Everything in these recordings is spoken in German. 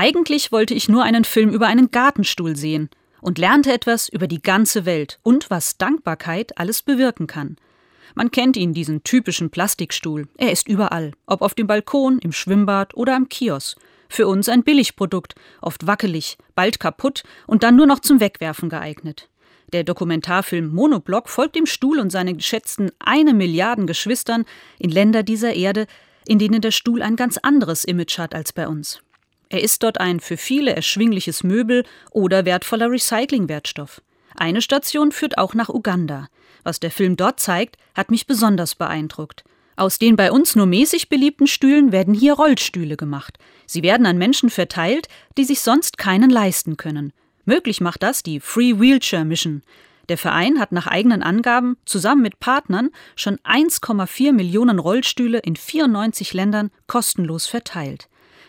Eigentlich wollte ich nur einen Film über einen Gartenstuhl sehen und lernte etwas über die ganze Welt und was Dankbarkeit alles bewirken kann. Man kennt ihn, diesen typischen Plastikstuhl. Er ist überall, ob auf dem Balkon, im Schwimmbad oder am Kiosk. Für uns ein Billigprodukt, oft wackelig, bald kaputt und dann nur noch zum Wegwerfen geeignet. Der Dokumentarfilm Monoblock folgt dem Stuhl und seinen geschätzten eine Milliarden Geschwistern in Länder dieser Erde, in denen der Stuhl ein ganz anderes Image hat als bei uns. Er ist dort ein für viele erschwingliches Möbel oder wertvoller Recyclingwertstoff. Eine Station führt auch nach Uganda. Was der Film dort zeigt, hat mich besonders beeindruckt. Aus den bei uns nur mäßig beliebten Stühlen werden hier Rollstühle gemacht. Sie werden an Menschen verteilt, die sich sonst keinen leisten können. Möglich macht das die Free Wheelchair Mission. Der Verein hat nach eigenen Angaben zusammen mit Partnern schon 1,4 Millionen Rollstühle in 94 Ländern kostenlos verteilt.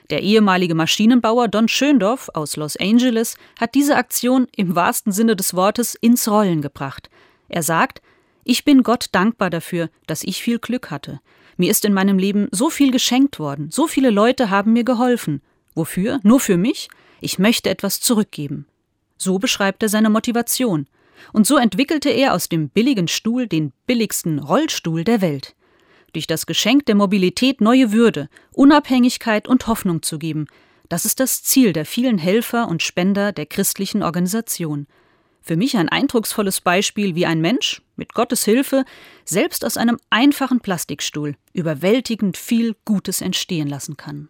Der ehemalige Maschinenbauer Don Schöndorf aus Los Angeles hat diese Aktion im wahrsten Sinne des Wortes ins Rollen gebracht. Er sagt, ich bin Gott dankbar dafür, dass ich viel Glück hatte. Mir ist in meinem Leben so viel geschenkt worden, so viele Leute haben mir geholfen. Wofür? Nur für mich? Ich möchte etwas zurückgeben. So beschreibt er seine Motivation. Und so entwickelte er aus dem billigen Stuhl den billigsten Rollstuhl der Welt. Durch das Geschenk der Mobilität neue Würde, Unabhängigkeit und Hoffnung zu geben, das ist das Ziel der vielen Helfer und Spender der christlichen Organisation. Für mich ein eindrucksvolles Beispiel, wie ein Mensch, mit Gottes Hilfe, selbst aus einem einfachen Plastikstuhl überwältigend viel Gutes entstehen lassen kann.